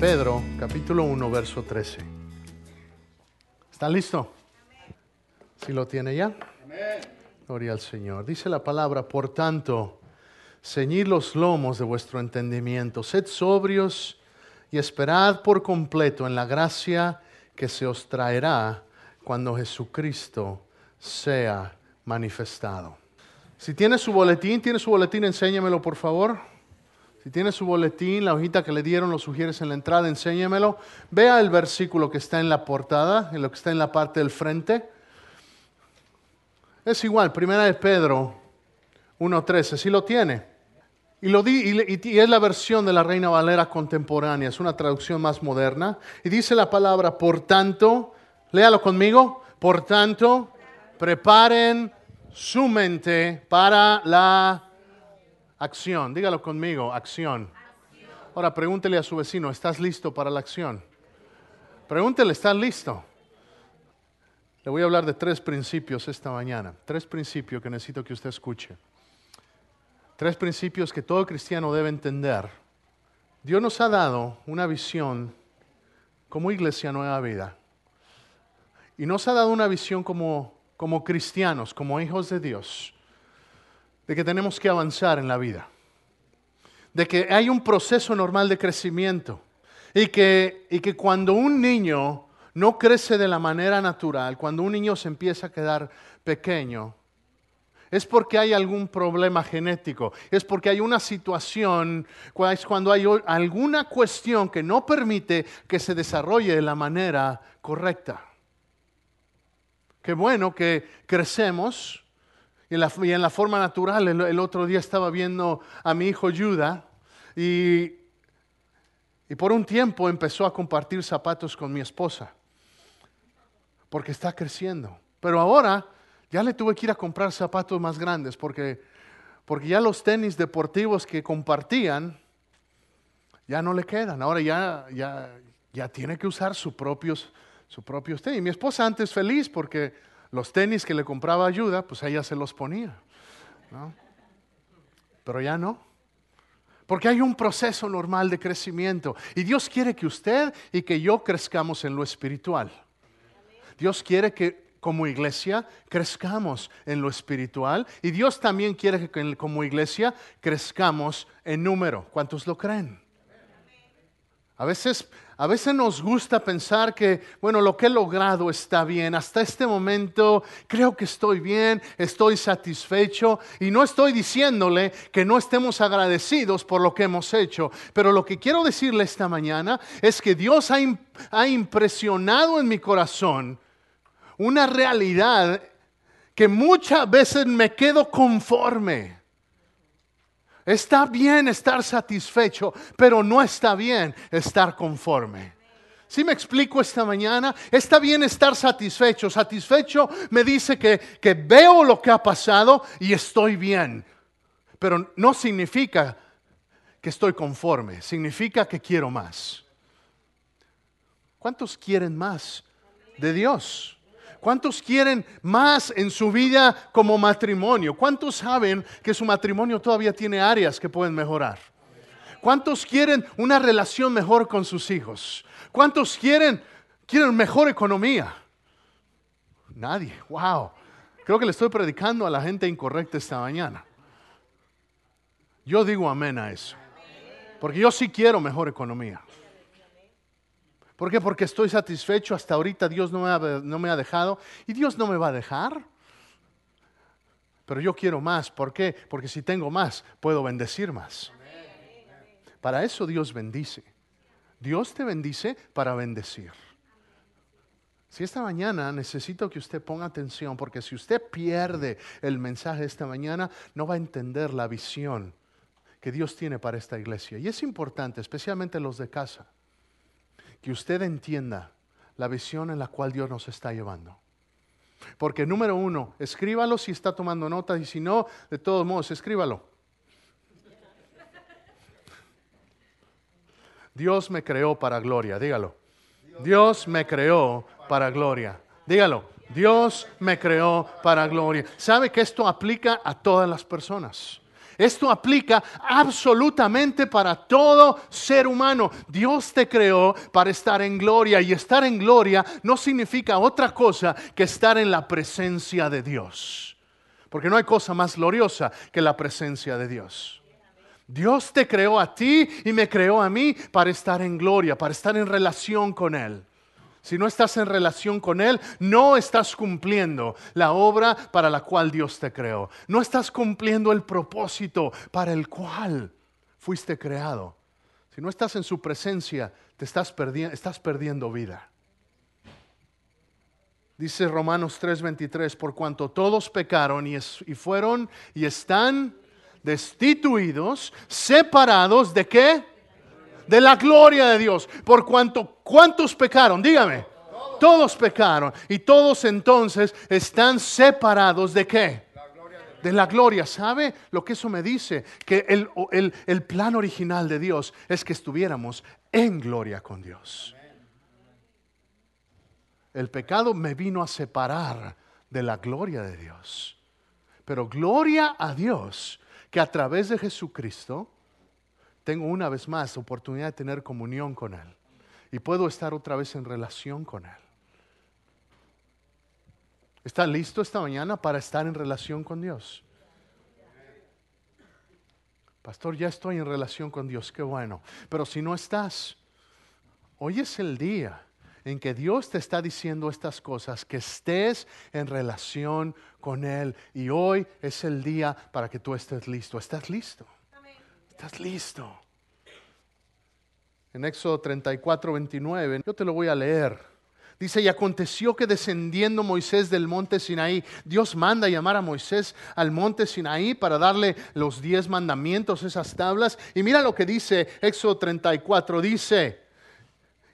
Pedro, capítulo 1, verso 13. ¿Está listo? ¿Sí lo tiene ya? Gloria al Señor. Dice la palabra, por tanto, ceñid los lomos de vuestro entendimiento, sed sobrios y esperad por completo en la gracia que se os traerá cuando Jesucristo sea manifestado. Si tiene su boletín, tiene su boletín, enséñamelo por favor. Si tiene su boletín, la hojita que le dieron, lo sugieres en la entrada, enséñamelo. Vea el versículo que está en la portada, en lo que está en la parte del frente. Es igual, primera de Pedro 1.13, si lo tiene. Y, lo di, y, y es la versión de la Reina Valera contemporánea, es una traducción más moderna. Y dice la palabra, por tanto, léalo conmigo, por tanto, preparen su mente para la acción. Dígalo conmigo, acción. Ahora pregúntele a su vecino, ¿estás listo para la acción? Pregúntele, ¿estás listo? Le voy a hablar de tres principios esta mañana. Tres principios que necesito que usted escuche. Tres principios que todo cristiano debe entender. Dios nos ha dado una visión como iglesia nueva vida. Y nos ha dado una visión como, como cristianos, como hijos de Dios, de que tenemos que avanzar en la vida. De que hay un proceso normal de crecimiento. Y que, y que cuando un niño no crece de la manera natural, cuando un niño se empieza a quedar pequeño, es porque hay algún problema genético, es porque hay una situación, es cuando hay alguna cuestión que no permite que se desarrolle de la manera correcta. Qué bueno que crecemos y en la, forma natural. El, otro día estaba viendo a mi hijo Judah y, y por un tiempo empezó a compartir zapatos con mi esposa porque está creciendo. Pero ahora ya le tuve que ir a comprar zapatos más grandes porque, porque ya los tenis deportivos que compartían ya no le quedan. Ahora ya, ya, ya tiene que usar sus propios, sus propios tenis. Mi esposa antes feliz porque los tenis que le compraba ayuda, pues ella se los ponía. Pero ya no. Porque hay un proceso normal de crecimiento. Y Dios quiere que usted y que yo crezcamos en lo espiritual. Dios quiere que como iglesia crezcamos en lo espiritual y Dios también quiere que como iglesia crezcamos en número. ¿Cuántos lo creen? A veces, a veces nos gusta pensar que, bueno, lo que he logrado está bien. Hasta este momento creo que estoy bien, estoy satisfecho y no estoy diciéndole que no estemos agradecidos por lo que hemos hecho. Pero lo que quiero decirle esta mañana es que Dios ha, ha impresionado en mi corazón una realidad que muchas veces me quedo conforme. Está bien estar satisfecho, pero no está bien estar conforme. Si me explico esta mañana? Está bien estar satisfecho. Satisfecho me dice que, que veo lo que ha pasado y estoy bien. Pero no significa que estoy conforme, significa que quiero más. ¿Cuántos quieren más de Dios? ¿Cuántos quieren más en su vida como matrimonio? ¿Cuántos saben que su matrimonio todavía tiene áreas que pueden mejorar? ¿Cuántos quieren una relación mejor con sus hijos? ¿Cuántos quieren, quieren mejor economía? Nadie. Wow. Creo que le estoy predicando a la gente incorrecta esta mañana. Yo digo amén a eso. Porque yo sí quiero mejor economía. ¿Por qué? Porque estoy satisfecho. Hasta ahorita Dios no me, ha, dejado y Dios no me va a dejar. Pero yo quiero más. ¿Por qué? Porque si tengo más, puedo bendecir más. Para eso Dios bendice. Dios te bendice para bendecir. Si esta mañana necesito que usted ponga atención, porque si usted pierde el mensaje esta mañana, no va a entender la visión que Dios tiene para esta iglesia. Y es importante, especialmente los de casa que usted entienda la visión en la cual Dios nos está llevando. Porque número uno, escríbalo si está tomando nota y si no, de todos modos, escríbalo. Dios me creó para gloria, dígalo. Dios me creó para gloria. Dígalo. Dios me creó para gloria. ¿Sabe que esto aplica a todas las personas? Esto aplica absolutamente para todo ser humano. Dios te creó para estar en gloria y estar en gloria no significa otra cosa que estar en la presencia de Dios. Porque no hay cosa más gloriosa que la presencia de Dios. Dios te creó a ti y me creó a mí para estar en gloria, para estar en relación con Él. Si no estás en relación con Él, no estás cumpliendo la obra para la cual Dios te creó. No estás cumpliendo el propósito para el cual fuiste creado. Si no estás en su presencia, te estás, perdiendo vida. Dice Romanos 3:23, por cuanto todos pecaron y fueron y están destituidos, separados de qué? De la gloria de Dios. Por cuanto, ¿cuántos pecaron? Dígame. Todos, pecaron. Y todos entonces están separados de qué? de la gloria. ¿Sabe lo que eso me dice? Que el, el, plan original de Dios es que estuviéramos en gloria con Dios. El pecado me vino a separar de la gloria de Dios. Pero gloria a Dios que a través de Jesucristo tengo una vez más oportunidad de tener comunión con Él y puedo estar otra vez en relación con Él. ¿Está listo esta mañana para estar en relación con Dios? Pastor, ya estoy en relación con Dios, qué bueno. Pero si no estás, hoy es el día en que Dios te está diciendo estas cosas, que estés en relación con Él. Y hoy es el día para que tú estés listo. ¿Estás listo? ¿Estás listo? En Éxodo 34, 29, yo te lo voy a leer. Dice, y aconteció que descendiendo Moisés del monte Sinaí, Dios manda llamar a Moisés al monte Sinaí para darle los diez mandamientos, esas tablas. Y mira lo que dice Éxodo 34, dice,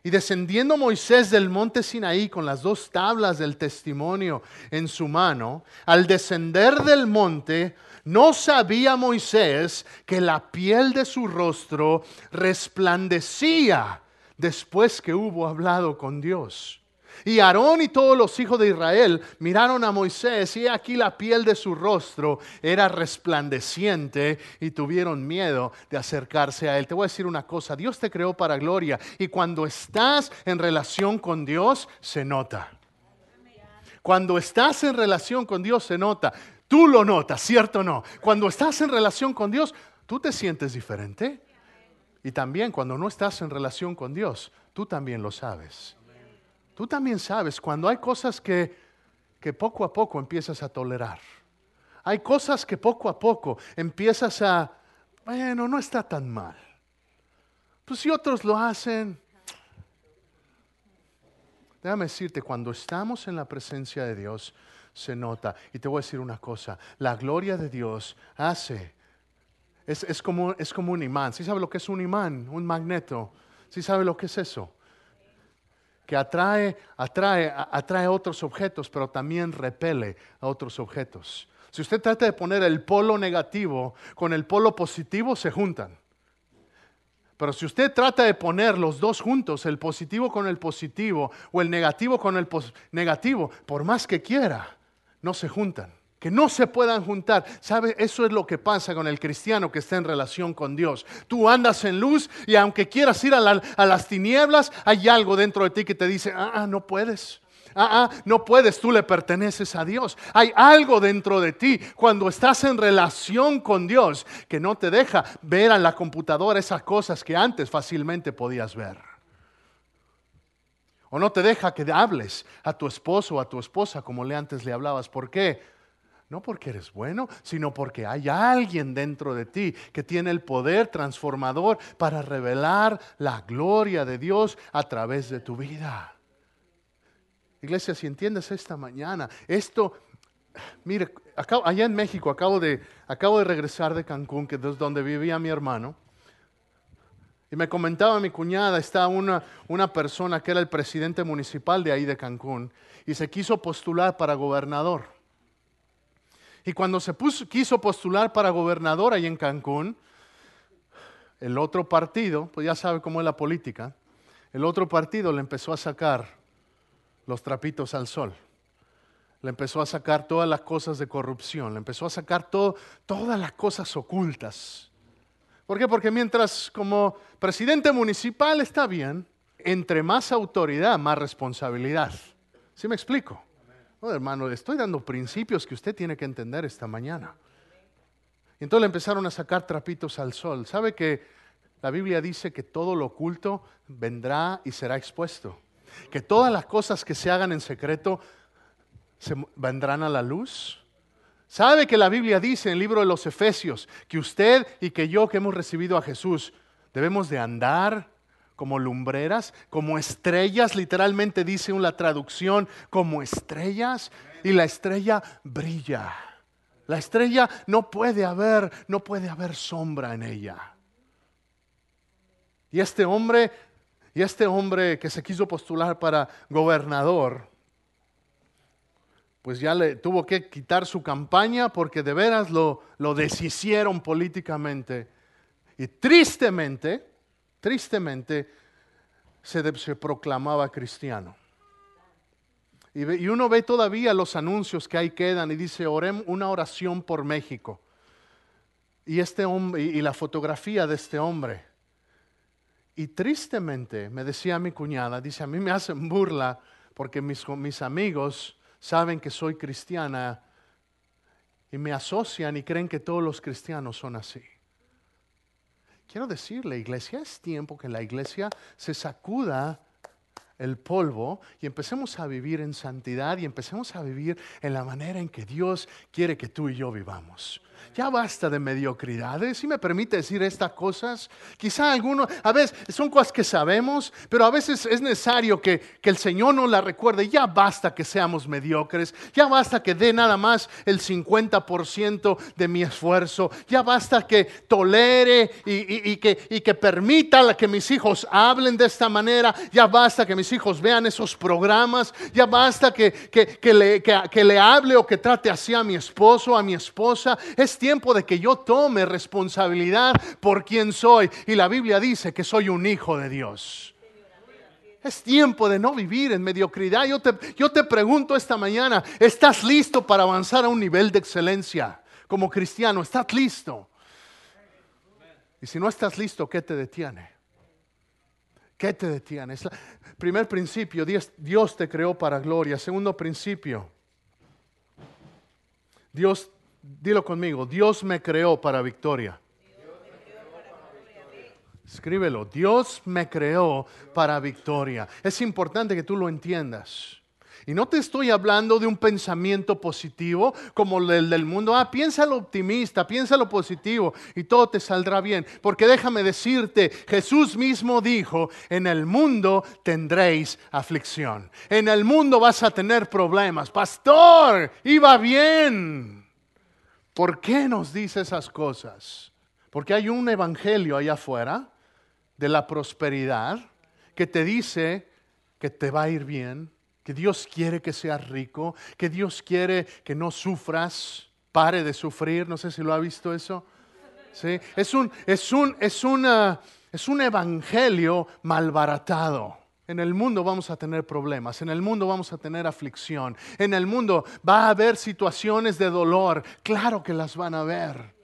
y descendiendo Moisés del monte Sinaí con las dos tablas del testimonio en su mano, al descender del monte, no sabía Moisés que la piel de su rostro resplandecía después que hubo hablado con Dios. Y Aarón y todos los hijos de Israel miraron a Moisés y aquí la piel de su rostro era resplandeciente y tuvieron miedo de acercarse a él. Te voy a decir una cosa, Dios te creó para gloria y cuando estás en relación con Dios se nota. Cuando estás en relación con Dios se nota. Tú lo notas, ¿cierto o no? Cuando estás en relación con Dios, tú te sientes diferente. Y también cuando no estás en relación con Dios, tú también lo sabes. Tú también sabes cuando hay cosas que, que poco a poco empiezas a tolerar. Hay cosas que poco a poco empiezas a, bueno, no está tan mal. Pues si otros lo hacen, déjame decirte, cuando estamos en la presencia de Dios, se nota. Y te voy a decir una cosa, la gloria de Dios hace, es, como, es como un imán. ¿Sí sabe lo que es un imán? Un magneto. ¿Sí sabe lo que es eso? Que atrae, atrae, atrae otros objetos, pero también repele a otros objetos. Si usted trata de poner el polo negativo con el polo positivo, se juntan. Pero si usted trata de poner los dos juntos, el positivo con el positivo o el negativo con el negativo, por más que quiera, no se juntan que no se puedan juntar. ¿Sabe? Eso es lo que pasa con el cristiano que está en relación con Dios. Tú andas en luz y aunque quieras ir a, las tinieblas, hay algo dentro de ti que te dice, ah, ah, no puedes. Ah, ah, no puedes, tú le perteneces a Dios. Hay algo dentro de ti cuando estás en relación con Dios que no te deja ver a la computadora esas cosas que antes fácilmente podías ver. O no te deja que hables a tu esposo o a tu esposa como le antes le hablabas. ¿Por qué? No porque eres bueno, sino porque hay alguien dentro de ti que tiene el poder transformador para revelar la gloria de Dios a través de tu vida. Iglesia, si entiendes esta mañana, esto, mire, allá en México acabo de, acabo de regresar de Cancún, que es donde vivía mi hermano. Y me comentaba mi cuñada, está una, una persona que era el presidente municipal de ahí de Cancún y se quiso postular para gobernador. Y cuando se quiso postular para gobernador ahí en Cancún, el otro partido, pues ya sabe cómo es la política, el otro partido le empezó a sacar los trapitos al sol. le empezó a sacar todas las cosas de corrupción, le empezó a sacar todo, todas las cosas ocultas. ¿Por qué? Porque mientras como presidente municipal está bien, entre más autoridad, más responsabilidad. ¿Sí me explico? Hermano, le estoy dando principios que usted tiene que entender esta mañana. Y entonces le empezaron a sacar trapitos al sol. ¿Sabe que la Biblia dice que todo lo oculto vendrá y será expuesto? Que todas las cosas que se hagan en secreto se vendrán a la luz. ¿Sabe que la Biblia dice en el libro de los Efesios que usted y que yo que hemos recibido a Jesús debemos de andar como lumbreras, como estrellas, literalmente dice una traducción, como estrellas, y la estrella brilla. La estrella no puede haber, no puede haber sombra en ella. Y este hombre, y este hombre que se quiso postular para gobernador, pues ya le tuvo que quitar su campaña porque de veras lo, lo deshicieron políticamente. Y tristemente, tristemente, se, se proclamaba cristiano. Y, uno ve todavía los anuncios que ahí quedan y dice, oremos una oración por México. Y, este hombre, y la fotografía de este hombre. Y tristemente, me decía mi cuñada, dice, a mí me hacen burla porque mis amigos saben que soy cristiana y me asocian y creen que todos los cristianos son así. Quiero decirle, iglesia, es tiempo que la iglesia se sacuda el polvo y empecemos a vivir en santidad y empecemos a vivir en la manera en que Dios quiere que tú y yo vivamos. Ya basta de mediocridades. Si me permite decir estas cosas, quizá algunos, a veces son cosas que sabemos, pero a veces es necesario que, que el Señor nos la recuerde. Ya basta que seamos mediocres. Ya basta que dé nada más el 50% de mi esfuerzo. Ya basta que tolere y, que, y que permita que mis hijos hablen de esta manera. Ya basta que mis hijos vean esos programas. Ya basta que, que, le, que, le hable o que trate así a mi esposo, a mi esposa. Es tiempo de que yo tome responsabilidad por quien soy. Y la Biblia dice que soy un hijo de Dios. Es tiempo de no vivir en mediocridad. Yo te, yo te pregunto esta mañana, ¿estás listo para avanzar a un nivel de excelencia como cristiano? ¿Estás listo? Y si no estás listo, ¿qué te detiene? ¿Qué te detiene? primer principio, Dios, Dios te creó para gloria. Segundo principio, Dios Dilo conmigo, Dios me creó para victoria. Escríbelo, Dios me creó para victoria. Es importante que tú lo entiendas. Y no te estoy hablando de un pensamiento positivo como el del mundo. Ah, piensa lo optimista, piensa lo positivo y todo te saldrá bien. Porque déjame decirte, Jesús mismo dijo, en el mundo tendréis aflicción. En el mundo vas a tener problemas. Pastor, iba bien. ¿Por qué nos dice esas cosas? Porque hay un evangelio allá afuera de la prosperidad que te dice que te va a ir bien, que Dios quiere que seas rico, que Dios quiere que no sufras, pare de sufrir, no sé si lo ha visto eso. ¿Sí? Es, un, es, un, es, una, es un evangelio malbaratado. En el mundo vamos a tener problemas, en el mundo vamos a tener aflicción, en el mundo va a haber situaciones de dolor, claro que las van a ver.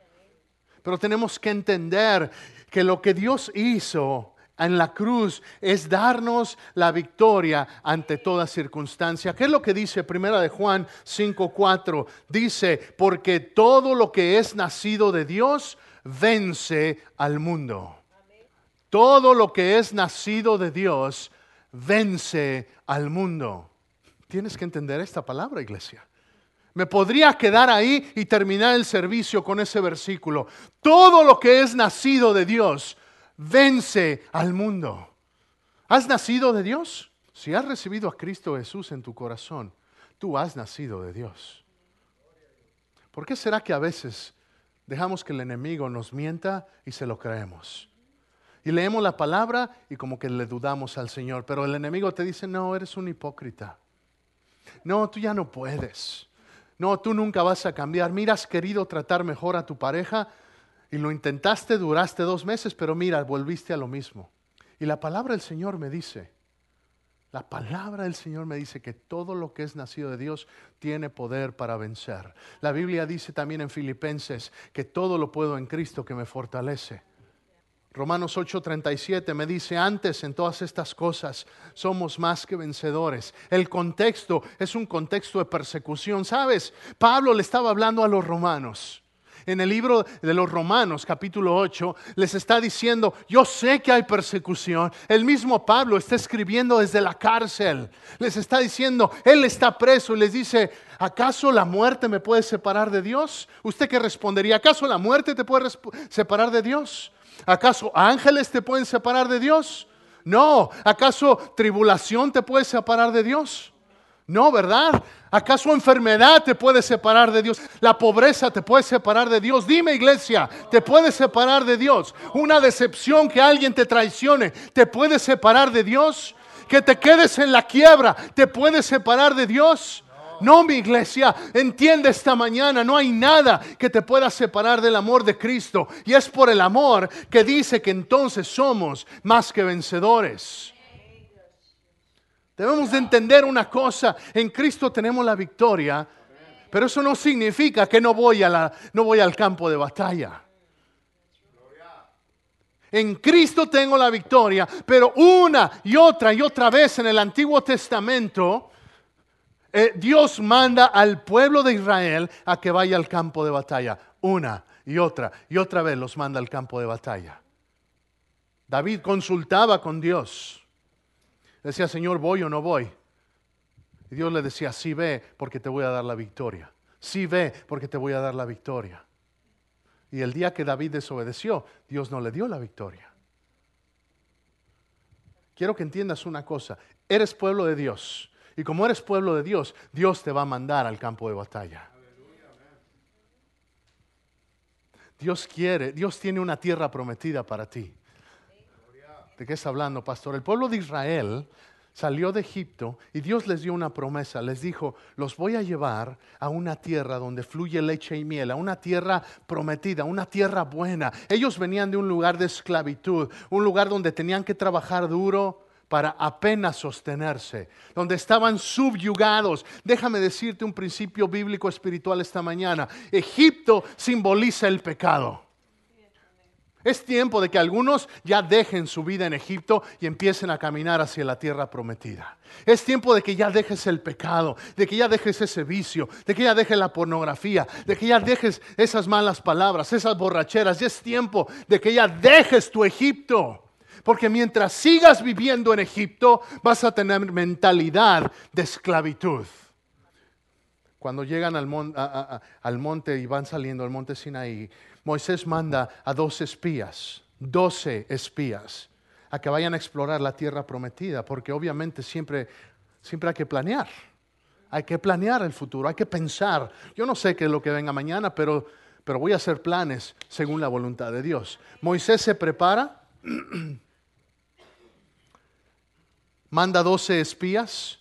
Pero tenemos que entender que lo que Dios hizo en la cruz es darnos la victoria ante toda circunstancia. ¿Qué es lo que dice Primera de Juan 5:4? Dice, "Porque todo lo que es nacido de Dios vence al mundo." Todo lo que es nacido de Dios vence al mundo. Tienes que entender esta palabra, iglesia. Me podría quedar ahí y terminar el servicio con ese versículo. Todo lo que es nacido de Dios vence al mundo. ¿Has nacido de Dios? Si has recibido a Cristo Jesús en tu corazón, tú has nacido de Dios. ¿Por qué será que a veces dejamos que el enemigo nos mienta y se lo creemos? Y leemos la palabra y como que le dudamos al Señor. Pero el enemigo te dice, no, eres un hipócrita. No, tú ya no puedes. No, tú nunca vas a cambiar. Mira, has querido tratar mejor a tu pareja y lo intentaste, duraste dos meses, pero mira, volviste a lo mismo. Y la palabra del Señor me dice La palabra del Señor me dice que todo lo que es nacido de Dios tiene poder para vencer. La Biblia dice también en Filipenses que todo lo puedo en Cristo que me fortalece. Romanos 8:37 me dice, antes en todas estas cosas somos más que vencedores. El contexto es un contexto de persecución. ¿Sabes? Pablo le estaba hablando a los romanos en el libro de los Romanos, capítulo 8, les está diciendo, yo sé que hay persecución. El mismo Pablo está escribiendo desde la cárcel. Les está diciendo, él está preso y les dice, ¿acaso la muerte me puede separar de Dios? ¿Usted qué respondería? ¿Acaso la muerte te puede separar de Dios? ¿Acaso ángeles te pueden separar de Dios? No. ¿Acaso tribulación te puede separar de Dios? No, ¿verdad? ¿Acaso enfermedad te puede separar de Dios? ¿La pobreza te puede separar de Dios? Dime iglesia, ¿te puede separar de Dios? ¿Una decepción que alguien te traicione te puede separar de Dios? ¿Que te quedes en la quiebra te puede separar de Dios? No, mi iglesia, entiende esta mañana, no hay nada que te pueda separar del amor de Cristo. Y es por el amor que dice que entonces somos más que vencedores. Debemos de entender una cosa, en Cristo tenemos la victoria, pero eso no significa que no voy, a la, no voy al campo de batalla. En Cristo tengo la victoria, pero una y otra y otra vez en el Antiguo Testamento, eh, Dios manda al pueblo de Israel a que vaya al campo de batalla. Una y otra y otra vez los manda al campo de batalla. David consultaba con Dios. Decía, Señor, ¿voy o no voy? Y Dios le decía, sí ve porque te voy a dar la victoria. Sí ve porque te voy a dar la victoria. Y el día que David desobedeció, Dios no le dio la victoria. Quiero que entiendas una cosa, eres pueblo de Dios. Y como eres pueblo de Dios, Dios te va a mandar al campo de batalla. Dios quiere, Dios tiene una tierra prometida para ti. ¿De qué está hablando, pastor? El pueblo de Israel salió de Egipto y Dios les dio una promesa. Les dijo, los voy a llevar a una tierra donde fluye leche y miel, a una tierra prometida, una tierra buena. Ellos venían de un lugar de esclavitud, un lugar donde tenían que trabajar duro para apenas sostenerse, donde estaban subyugados. Déjame decirte un principio bíblico espiritual esta mañana. Egipto simboliza el pecado. Es tiempo de que algunos ya dejen su vida en Egipto y empiecen a caminar hacia la tierra prometida. Es tiempo de que ya dejes el pecado, de que ya dejes ese vicio, de que ya dejes la pornografía, de que ya dejes esas malas palabras, esas borracheras. Y es tiempo de que ya dejes tu Egipto. Porque mientras sigas viviendo en Egipto, vas a tener mentalidad de esclavitud. Cuando llegan al, monte y van saliendo al monte Sinaí, Moisés manda a dos espías, doce espías, a que vayan a explorar la tierra prometida, porque obviamente siempre, siempre hay que planear. Hay que planear el futuro, hay que pensar. Yo no sé qué es lo que venga mañana, pero, pero voy a hacer planes según la voluntad de Dios. Moisés se prepara, manda doce espías.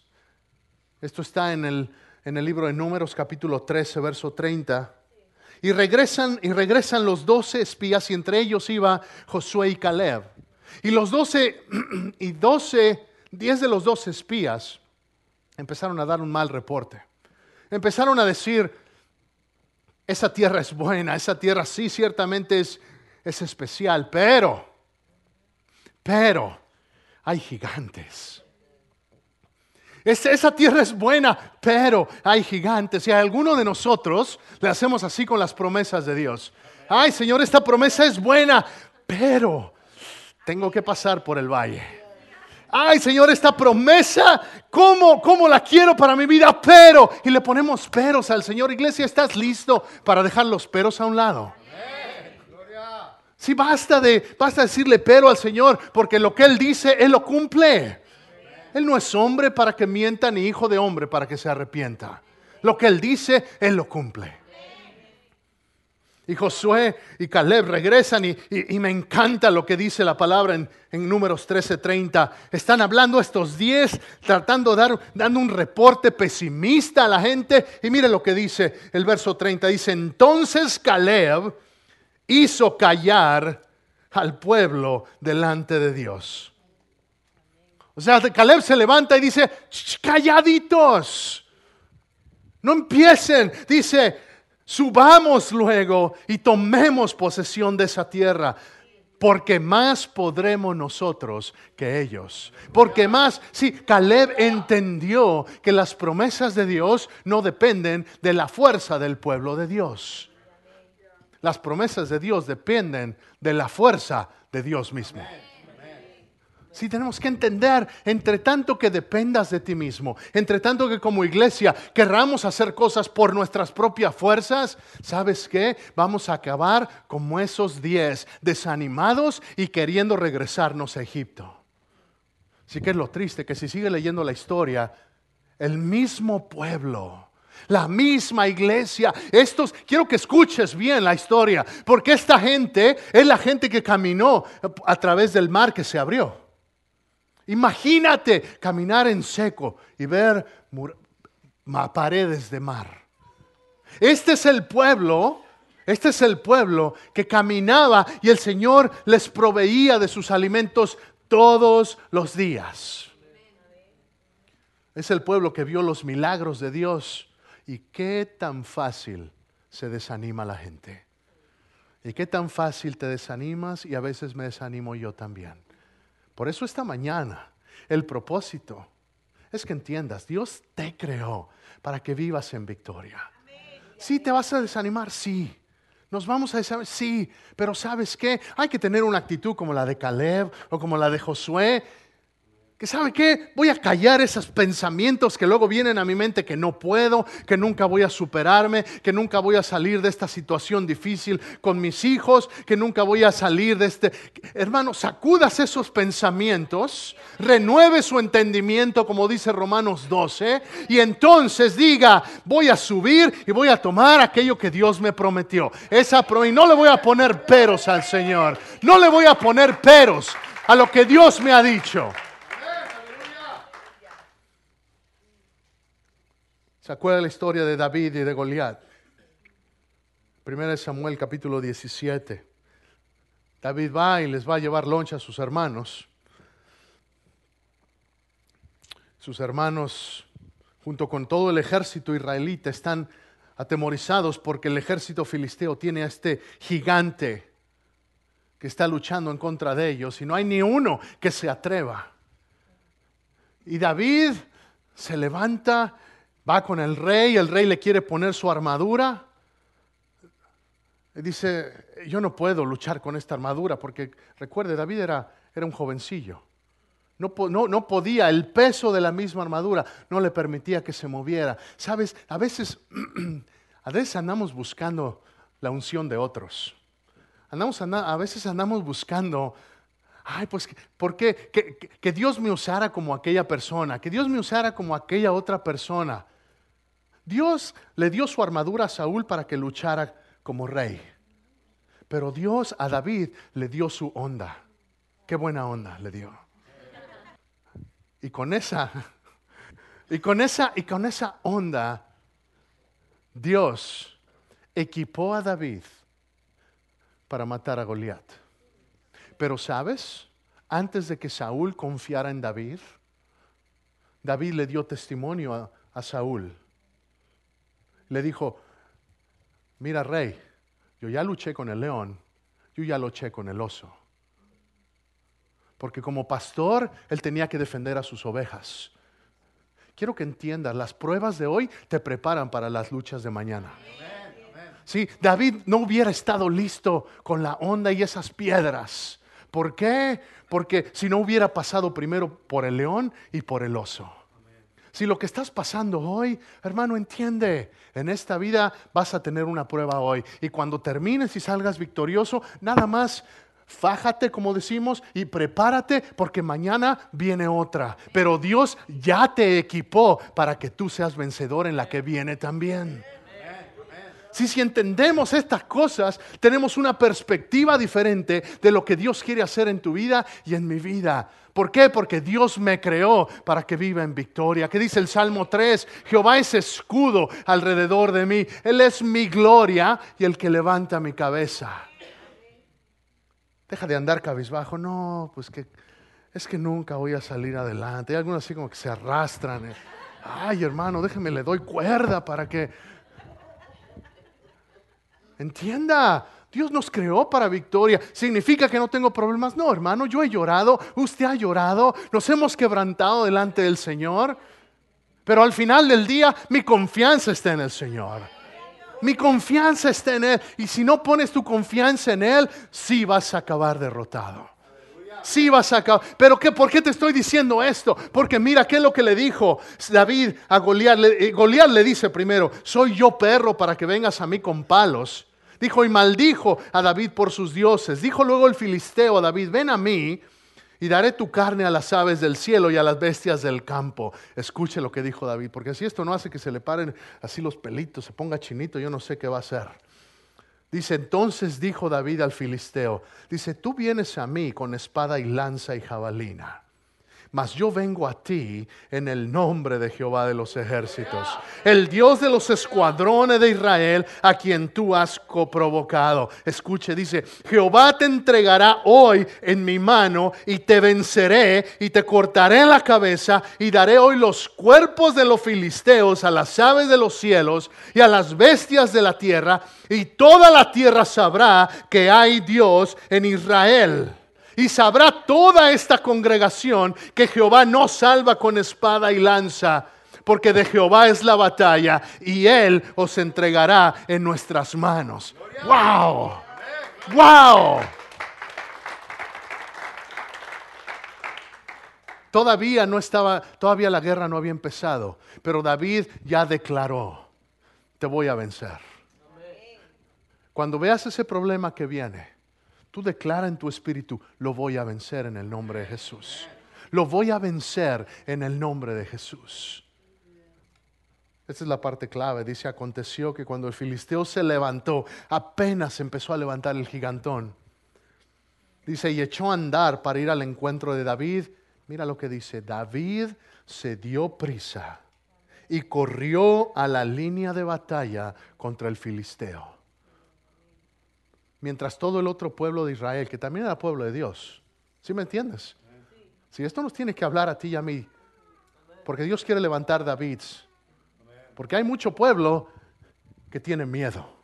Esto está en el, en el libro de Números capítulo 13, verso 30. Y regresan, y regresan los doce espías, y entre ellos iba Josué y Caleb. Y los doce, y doce, diez de los doce espías empezaron a dar un mal reporte. Empezaron a decir, esa tierra es buena, esa tierra sí ciertamente es, es especial, pero, pero hay gigantes. Esa tierra es buena, pero hay gigantes. Y a alguno de nosotros le hacemos así con las promesas de Dios. Ay, Señor, esta promesa es buena, pero tengo que pasar por el valle. Ay, Señor, esta promesa, ¿cómo, ¿cómo la quiero para mi vida? Pero, y le ponemos peros al Señor. Iglesia, ¿estás listo para dejar los peros a un lado? Sí, basta de, basta decirle pero al Señor, porque lo que Él dice, Él lo cumple. Él no es hombre para que mienta ni hijo de hombre para que se arrepienta. Lo que Él dice, Él lo cumple. Y Josué y Caleb regresan y, me encanta lo que dice la palabra en, en números 13:30. Están hablando estos 10, tratando de dar dando un reporte pesimista a la gente. Y mire lo que dice el verso 30. Dice, entonces Caleb hizo callar al pueblo delante de Dios. O sea, Caleb se levanta y dice, calladitos, no empiecen. Dice, subamos luego y tomemos posesión de esa tierra porque más podremos nosotros que ellos. Porque más, sí, Caleb entendió que las promesas de Dios no dependen de la fuerza del pueblo de Dios. Las promesas de Dios dependen de la fuerza de Dios mismo. Sí, tenemos que entender, entre tanto que dependas de ti mismo, entre tanto que como iglesia querramos hacer cosas por nuestras propias fuerzas, ¿sabes qué? Vamos a acabar como esos diez, desanimados y queriendo regresarnos a Egipto. Sí que es lo triste que si sigue leyendo la historia, el mismo pueblo, la misma iglesia. Estos, quiero que escuches bien la historia, porque esta gente es la gente que caminó a través del mar que se abrió. Imagínate caminar en seco y ver paredes de mar. Este es el pueblo, este es el pueblo que caminaba y el Señor les proveía de sus alimentos todos los días. Es el pueblo que vio los milagros de Dios y qué tan fácil se desanima la gente. Y qué tan fácil te desanimas y a veces me desanimo yo también. Por eso esta mañana el propósito es que entiendas, Dios te creó para que vivas en victoria. Sí, te vas a desanimar, sí. Nos vamos a desanimar, sí. Pero ¿sabes qué? Hay que tener una actitud como la de Caleb o como la de Josué que sabe qué, voy a callar esos pensamientos que luego vienen a mi mente que no puedo, que nunca voy a superarme, que nunca voy a salir de esta situación difícil con mis hijos, que nunca voy a salir de este... Hermano, sacudas esos pensamientos, renueve su entendimiento, como dice Romanos 12, y entonces diga, voy a subir y voy a tomar aquello que Dios me prometió. Esa y no le voy a poner peros al Señor, no le voy a poner peros a lo que Dios me ha dicho. ¿Se acuerda la historia de David y de Goliat? Primera de Samuel capítulo 17. David va y les va a llevar loncha a sus hermanos. Sus hermanos, junto con todo el ejército israelita, están atemorizados porque el ejército filisteo tiene a este gigante que está luchando en contra de ellos y no hay ni uno que se atreva. Y David se levanta Va con el rey, el rey le quiere poner su armadura. Dice, yo no puedo luchar con esta armadura porque recuerde, David era, era un jovencillo. No, no, no, podía, el peso de la misma armadura no le permitía que se moviera. Sabes, a veces, a veces andamos buscando la unción de otros. Andamos, a veces andamos buscando ay, pues, ¿por qué? Que, que, Dios me usara como aquella persona, que Dios me usara como aquella otra persona. Dios le dio su armadura a Saúl para que luchara como rey. Pero Dios a David le dio su onda. Qué buena onda le dio. Y con esa, y con esa, y con esa onda, Dios equipó a David para matar a Goliat. Pero sabes, antes de que Saúl confiara en David, David le dio testimonio a, a Saúl le dijo, mira rey, yo ya luché con el león, yo ya luché con el oso. Porque como pastor, él tenía que defender a sus ovejas. Quiero que entiendas, las pruebas de hoy te preparan para las luchas de mañana. Sí, David no hubiera estado listo con la onda y esas piedras. ¿Por qué? Porque si no hubiera pasado primero por el león y por el oso. Si lo que estás pasando hoy, hermano, entiende, en esta vida vas a tener una prueba hoy. Y cuando termines y salgas victorioso, nada más fájate, como decimos, y prepárate porque mañana viene otra. Pero Dios ya te equipó para que tú seas vencedor en la que viene también. Si, si entendemos estas cosas, tenemos una perspectiva diferente de lo que Dios quiere hacer en tu vida y en mi vida. ¿Por qué? Porque Dios me creó para que viva en victoria. ¿Qué dice el Salmo 3? Jehová es escudo alrededor de mí. Él es mi gloria y el que levanta mi cabeza. Deja de andar cabizbajo. No, pues que es que nunca voy a salir adelante. Hay algunos así como que se arrastran. eh. Ay, hermano, déjeme, le doy cuerda para que... Entienda, Dios nos creó para victoria. ¿Significa que no tengo problemas? No, hermano, yo he llorado, usted ha llorado, nos hemos quebrantado delante del Señor. Pero al final del día, mi confianza está en el Señor. Mi confianza está en Él. Y si no pones tu confianza en Él, sí vas a acabar derrotado. Sí vas a acabar. Pero ¿qué, ¿por qué te estoy diciendo esto? Porque mira qué es lo que le dijo David a Goliat. Eh, Goliat le dice primero, soy yo perro para que vengas a mí con palos. Dijo y maldijo a David por sus dioses. Dijo luego el filisteo a David, ven a mí y daré tu carne a las aves del cielo y a las bestias del campo. Escuche lo que dijo David, porque si esto no hace que se le paren así los pelitos, se ponga chinito, yo no sé qué va a hacer. Dice, entonces dijo David al filisteo, dice, tú vienes a mí con espada y lanza y jabalina, mas yo vengo a ti en el nombre de Jehová de los ejércitos, el Dios de los escuadrones de Israel, a quien tú has coprovocado. Escuche, dice, Jehová te entregará hoy en mi mano y te venceré y te cortaré la cabeza y daré hoy los cuerpos de los filisteos a las aves de los cielos y a las bestias de la tierra y toda la tierra sabrá que hay Dios en Israel. Y sabrá toda esta congregación que Jehová no salva con espada y lanza, porque de Jehová es la batalla y Él os entregará en nuestras manos. ¡Wow! ¡Wow! Todavía no estaba, todavía la guerra no había empezado, pero David ya declaró, te voy a vencer. Cuando veas ese problema que viene, tú declara en tu espíritu, lo voy a vencer en el nombre de Jesús. Lo voy a vencer en el nombre de Jesús. Esta es la parte clave. Dice, aconteció que cuando el filisteo se levantó, apenas empezó a levantar el gigantón. Dice, y echó a andar para ir al encuentro de David. Mira lo que dice, David se dio prisa y corrió a la línea de batalla contra el filisteo. Mientras todo el otro pueblo de Israel, que también era pueblo de Dios, ¿sí me entiendes? Si esto nos tiene que hablar a ti y a mí, porque Dios quiere levantar David, porque hay mucho pueblo que tiene miedo.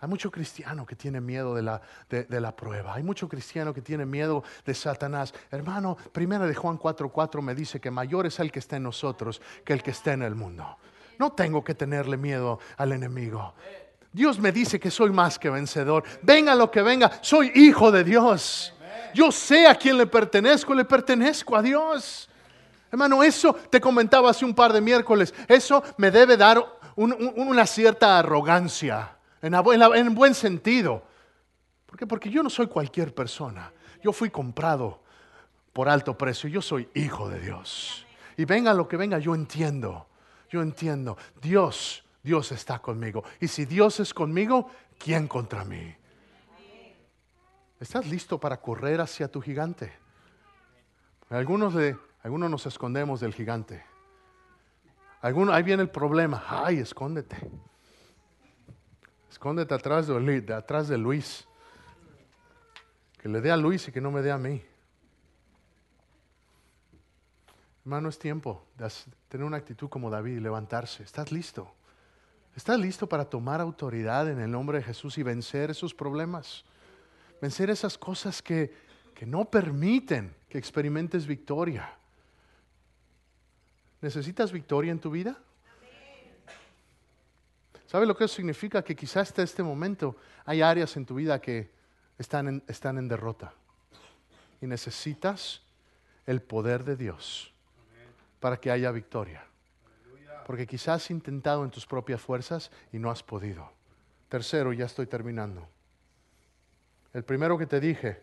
Hay mucho cristiano que tiene miedo de la, de, la prueba. Hay mucho cristiano que tiene miedo de Satanás. Hermano, primera de Juan 4:4 me dice que mayor es el que está en nosotros que el que está en el mundo. No tengo que tenerle miedo al enemigo. Dios me dice que soy más que vencedor. Venga lo que venga, soy hijo de Dios. Yo sé a quién le pertenezco, le pertenezco a Dios. Hermano, eso te comentaba hace un par de miércoles. Eso me debe dar un- un- una cierta arrogancia, en buen sentido. ¿Por qué? Porque yo no soy cualquier persona. Yo fui comprado por alto precio. Yo soy hijo de Dios. Y venga lo que venga, yo entiendo. Yo entiendo. Dios, Dios está conmigo. Y si Dios es conmigo, ¿quién contra mí? ¿Estás listo para correr hacia tu gigante? Algunos, de, algunos nos escondemos del gigante. Algunos, ahí viene el problema. Ay, escóndete. Escóndete atrás de, de atrás de Luis. Que le dé a Luis y que no me dé a mí. Hermano, es tiempo de tener una actitud como David y levantarse. ¿Estás listo? ¿Estás listo para tomar autoridad en el nombre de Jesús y vencer esos problemas? Vencer esas cosas que, que no permiten que experimentes victoria. ¿Necesitas victoria en tu vida? ¿Sabe lo que eso significa? Que quizás hasta este momento hay áreas en tu vida que están están en derrota. Y necesitas el poder de Dios para que haya victoria. Porque quizás has intentado en tus propias fuerzas y no has podido. Tercero, ya estoy terminando. El primero que te dije,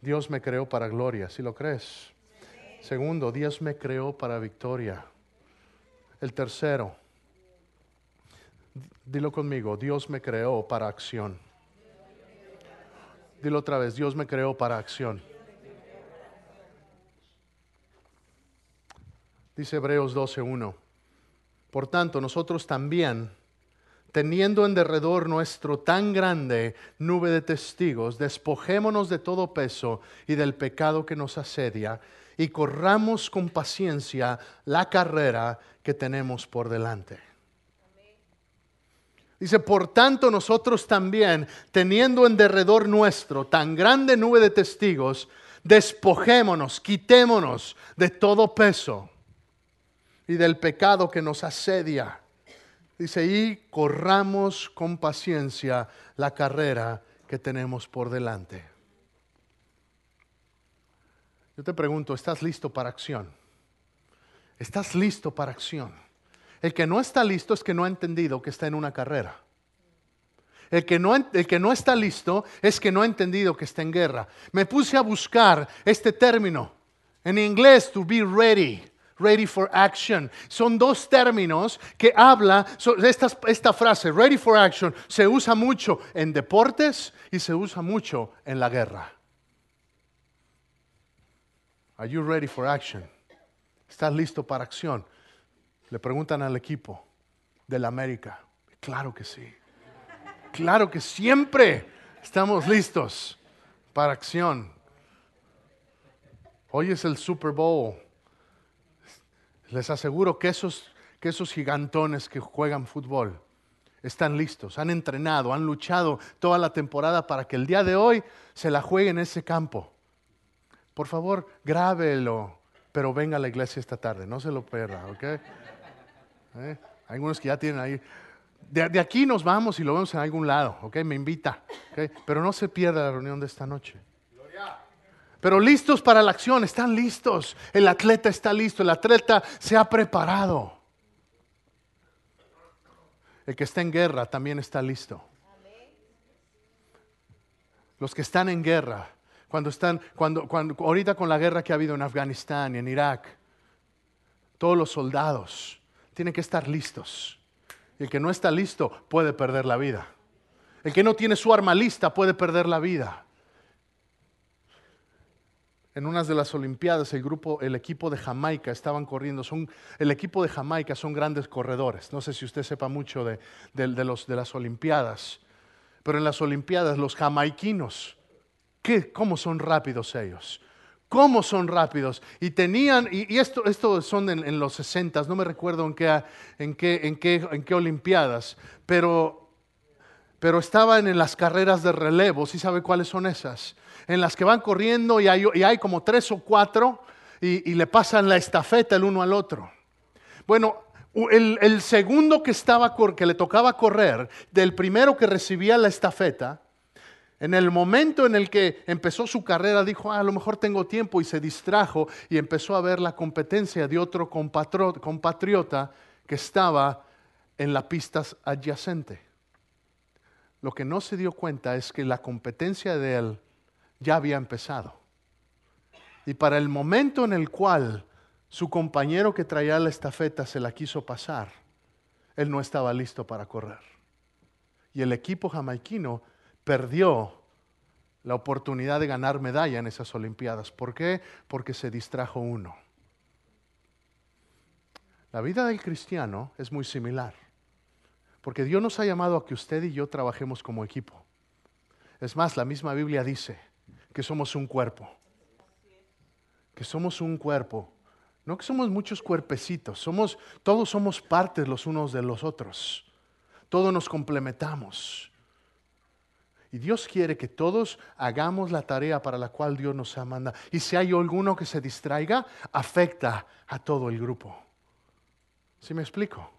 Dios me creó para gloria, si lo crees. Segundo, Dios me creó para victoria. El tercero, dilo conmigo, Dios me creó para acción. Dilo otra vez, Dios me creó para acción. Dice Hebreos 12.1. Por tanto, nosotros también, teniendo en derredor nuestro tan grande nube de testigos, despojémonos de todo peso y del pecado que nos asedia y corramos con paciencia la carrera que tenemos por delante. Dice, por tanto nosotros también, teniendo en derredor nuestro tan grande nube de testigos, despojémonos, quitémonos de todo peso y del pecado que nos asedia. Dice, y corramos con paciencia la carrera que tenemos por delante. Yo te pregunto, ¿estás listo para acción? ¿Estás listo para acción? El que no está listo es que no ha entendido que está en una carrera. El que, no, el que no está listo es que no ha entendido que está en guerra. Me puse a buscar este término. En inglés, to be ready ready for action. Son dos términos que habla, esta, esta, frase, ready for action, se usa mucho en deportes y se usa mucho en la guerra. Are you ready for action? ¿Estás listo para acción? Le preguntan al equipo del América. Claro que sí. Claro que siempre estamos listos para acción. Hoy es el Super Bowl. Les aseguro que esos, gigantones que juegan fútbol están listos, han entrenado, han luchado toda la temporada para que el día de hoy se la juegue en ese campo. Por favor, grábelo, pero venga a la iglesia esta tarde, no se lo pierda, ¿ok? ¿Eh? Hay algunos que ya tienen ahí. De, aquí nos vamos y lo vemos en algún lado, ¿ok? Me invita, ¿ok? Pero no se pierda la reunión de esta noche. Pero listos para la acción, están listos. El atleta está listo, el atleta se ha preparado. El que está en guerra también está listo. Los que están en guerra, cuando están, cuando, cuando, ahorita con la guerra que ha habido en Afganistán y en Irak, todos los soldados tienen que estar listos. El que no está listo puede perder la vida. El que no tiene su arma lista puede perder la vida en unas de las Olimpiadas el grupo, el equipo de Jamaica estaban corriendo. Son, el equipo de Jamaica son grandes corredores. No sé si usted sepa mucho de, los, de las Olimpiadas, pero en las Olimpiadas los jamaiquinos, ¿qué, ¿cómo son rápidos ellos? ¿Cómo son rápidos? Y tenían, y, esto, esto son en, los 60, no me recuerdo en qué, en qué, en qué, en Olimpiadas, pero, pero estaban en las carreras de relevo, ¿sí sabe cuáles son esas? En las que van corriendo y hay, como tres o cuatro y, le pasan la estafeta el uno al otro. Bueno, el, segundo que, estaba, que le tocaba correr, del primero que recibía la estafeta, en el momento en el que empezó su carrera, dijo, ah, a lo mejor tengo tiempo y se distrajo y empezó a ver la competencia de otro compatriota que estaba en la pista adyacente. Lo que no se dio cuenta es que la competencia de él ya había empezado. Y para el momento en el cual su compañero que traía la estafeta se la quiso pasar, él no estaba listo para correr. Y el equipo jamaiquino perdió la oportunidad de ganar medalla en esas Olimpiadas. ¿Por qué? Porque se distrajo uno. La vida del cristiano es muy similar, porque Dios nos ha llamado a que usted y yo trabajemos como equipo. Es más, la misma Biblia dice, que somos un cuerpo. Que somos un cuerpo. No que somos muchos cuerpecitos, somos, todos somos partes los unos de los otros. Todos nos complementamos. Y Dios quiere que todos hagamos la tarea para la cual Dios nos ha mandado. Y si hay alguno que se distraiga, afecta a todo el grupo. ¿Sí me explico?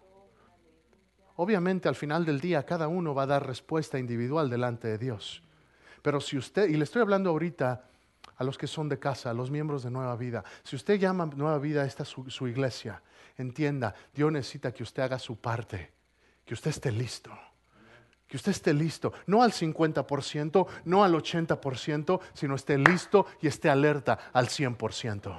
Obviamente al final del día cada uno va a dar respuesta individual delante de Dios. Pero si usted, y le estoy hablando ahorita a los que son de casa, a los miembros de Nueva Vida, si usted llama Nueva Vida esta su, su iglesia, entienda, Dios necesita que usted haga su parte, que usted esté listo. Que usted esté listo, no al 50%, no al 80%, sino esté listo y esté alerta al 100%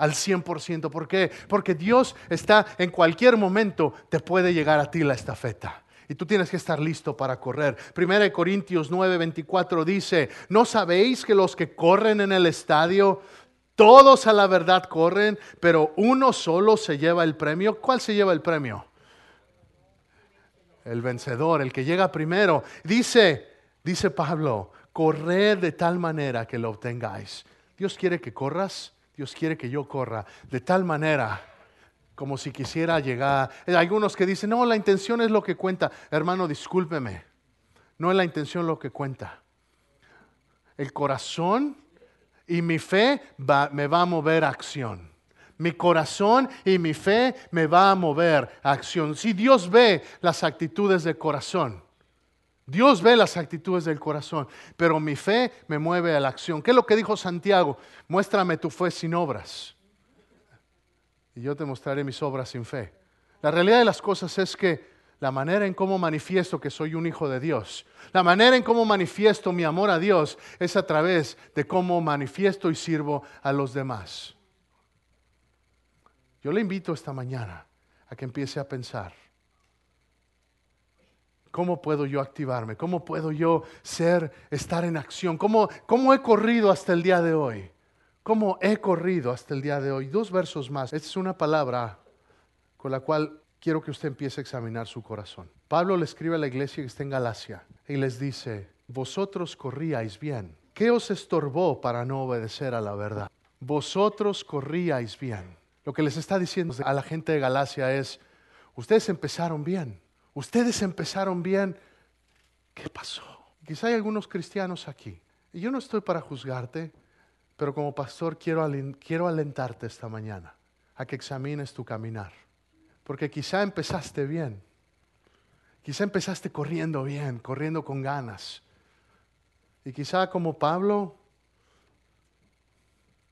al 100%. ¿Por qué? Porque Dios está en cualquier momento, te puede llegar a ti la estafeta y tú tienes que estar listo para correr. Primera de Corintios 9:24 dice, ¿no sabéis que los que corren en el estadio, todos a la verdad corren, pero uno solo se lleva el premio? ¿Cuál se lleva el premio? El vencedor, el que llega primero. Dice, dice Pablo, corred de tal manera que lo obtengáis. Dios quiere que corras, Dios quiere que yo corra de tal manera como si quisiera llegar. Hay algunos que dicen, no, la intención es lo que cuenta. Hermano, discúlpeme, no es la intención lo que cuenta. El corazón y mi fe me va a mover a acción. Mi corazón y mi fe me va a mover a acción. Si Dios ve las actitudes del corazón, Dios ve las actitudes del corazón, pero mi fe me mueve a la acción. ¿Qué es lo que dijo Santiago? Muéstrame tu fe sin obras. Y yo te mostraré mis obras sin fe. La realidad de las cosas es que la manera en cómo manifiesto que soy un hijo de Dios, la manera en cómo manifiesto mi amor a Dios es a través de cómo manifiesto y sirvo a los demás. Yo le invito esta mañana a que empiece a pensar, ¿cómo puedo yo activarme? ¿Cómo puedo yo ser, estar en acción? ¿Cómo, cómo he corrido hasta el día de hoy? ¿Cómo he corrido hasta el día de hoy? Dos versos más. Esta es una palabra con la cual quiero que usted empiece a examinar su corazón. Pablo le escribe a la iglesia que está en Galacia y les dice, vosotros corríais bien. ¿Qué os estorbó para no obedecer a la verdad? Vosotros corríais bien. Lo que les está diciendo a la gente de Galacia es, ustedes empezaron bien, ustedes empezaron bien. ¿Qué pasó? Quizá hay algunos cristianos aquí. Y yo no estoy para juzgarte, pero como pastor quiero, quiero alentarte esta mañana a que examines tu caminar. Porque quizá empezaste bien. Quizá empezaste corriendo bien, corriendo con ganas. Y quizá como Pablo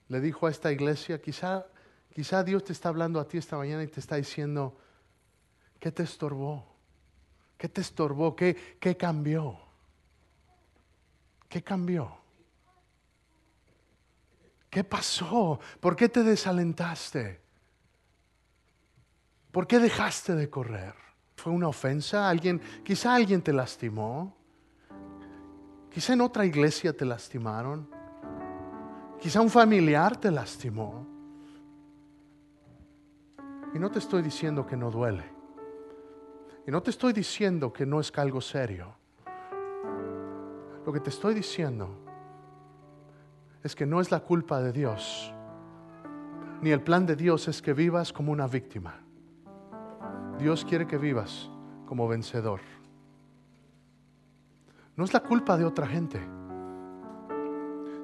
le dijo a esta iglesia, quizá, quizá Dios te está hablando a ti esta mañana y te está diciendo, ¿qué te estorbó? ¿Qué te estorbó? ¿Qué, qué cambió? ¿Qué cambió? ¿Qué pasó? ¿Por qué te desalentaste? ¿Por qué dejaste de correr? ¿Fue una ofensa? ¿Alguien, quizá alguien te lastimó. Quizá en otra iglesia te lastimaron. Quizá un familiar te lastimó. Y no te estoy diciendo que no duele. Y no te estoy diciendo que no es algo serio. Lo que te estoy diciendo es que no es la culpa de Dios. Ni el plan de Dios es que vivas como una víctima. Dios quiere que vivas como vencedor. No es la culpa de otra gente.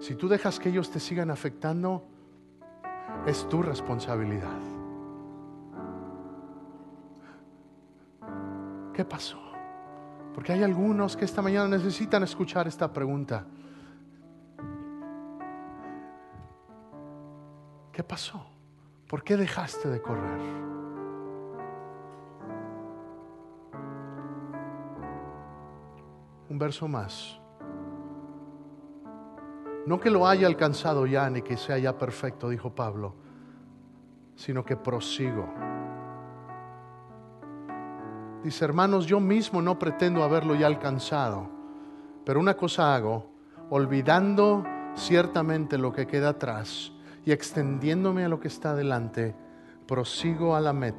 Si tú dejas que ellos te sigan afectando, es tu responsabilidad. ¿Qué pasó? Porque hay algunos que esta mañana necesitan escuchar esta pregunta. ¿Qué pasó? ¿Por qué dejaste de correr? un verso más. No que lo haya alcanzado ya ni que sea ya perfecto, dijo Pablo, sino que prosigo. Dice, hermanos, yo mismo no pretendo haberlo ya alcanzado, pero una cosa hago, olvidando ciertamente lo que queda atrás y extendiéndome a lo que está delante, prosigo a la meta